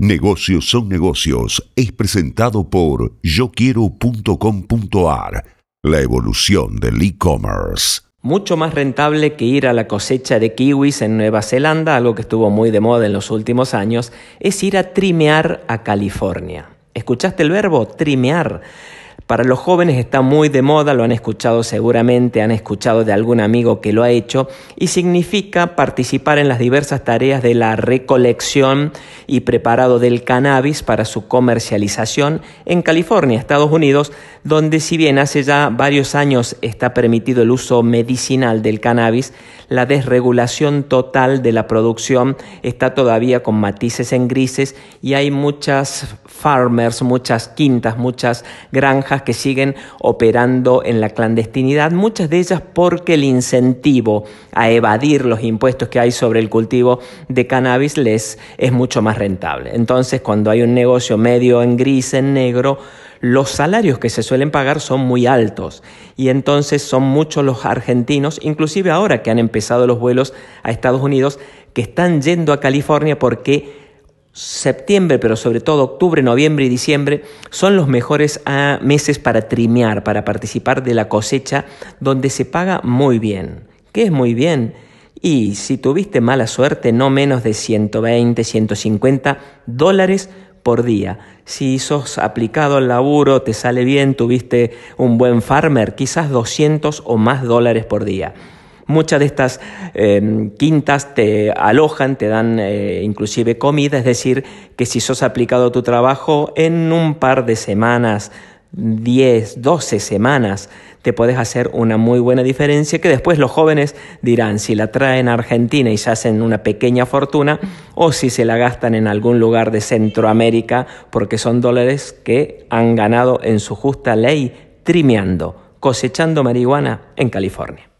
Negocios son negocios es presentado por yoquiero.com.ar, la evolución del e-commerce. Mucho más rentable que ir a la cosecha de kiwis en Nueva Zelanda, algo que estuvo muy de moda en los últimos años, es ir a trimear a California. ¿Escuchaste el verbo trimear? Para los jóvenes está muy de moda, lo han escuchado seguramente, han escuchado de algún amigo que lo ha hecho, y significa participar en las diversas tareas de la recolección y preparado del cannabis para su comercialización en California, Estados Unidos, donde si bien hace ya varios años está permitido el uso medicinal del cannabis, la desregulación total de la producción está todavía con matices en grises y hay muchas farmers, muchas quintas, muchas granjas que siguen operando en la clandestinidad, muchas de ellas porque el incentivo a evadir los impuestos que hay sobre el cultivo de cannabis les es mucho más rentable. Entonces, cuando hay un negocio medio en gris, en negro, los salarios que se suelen pagar son muy altos y entonces son muchos los argentinos, inclusive ahora que han empezado los vuelos a Estados Unidos, que están yendo a California porque septiembre, pero sobre todo octubre, noviembre y diciembre, son los mejores ah, meses para trimear, para participar de la cosecha, donde se paga muy bien. ¿Qué es muy bien? Y si tuviste mala suerte, no menos de 120, 150 dólares por día. Si sos aplicado al laburo, te sale bien, tuviste un buen farmer, quizás 200 o más dólares por día. Muchas de estas em, quintas te alojan, te dan eh, inclusive comida, es decir, que si sos aplicado a tu trabajo en un par de semanas, 10, 12 semanas, te puedes hacer una muy buena diferencia que después los jóvenes dirán si la traen a Argentina y se hacen una pequeña fortuna o si se la gastan en algún lugar de Centroamérica porque son dólares que han ganado en su justa ley trimeando, cosechando marihuana en California.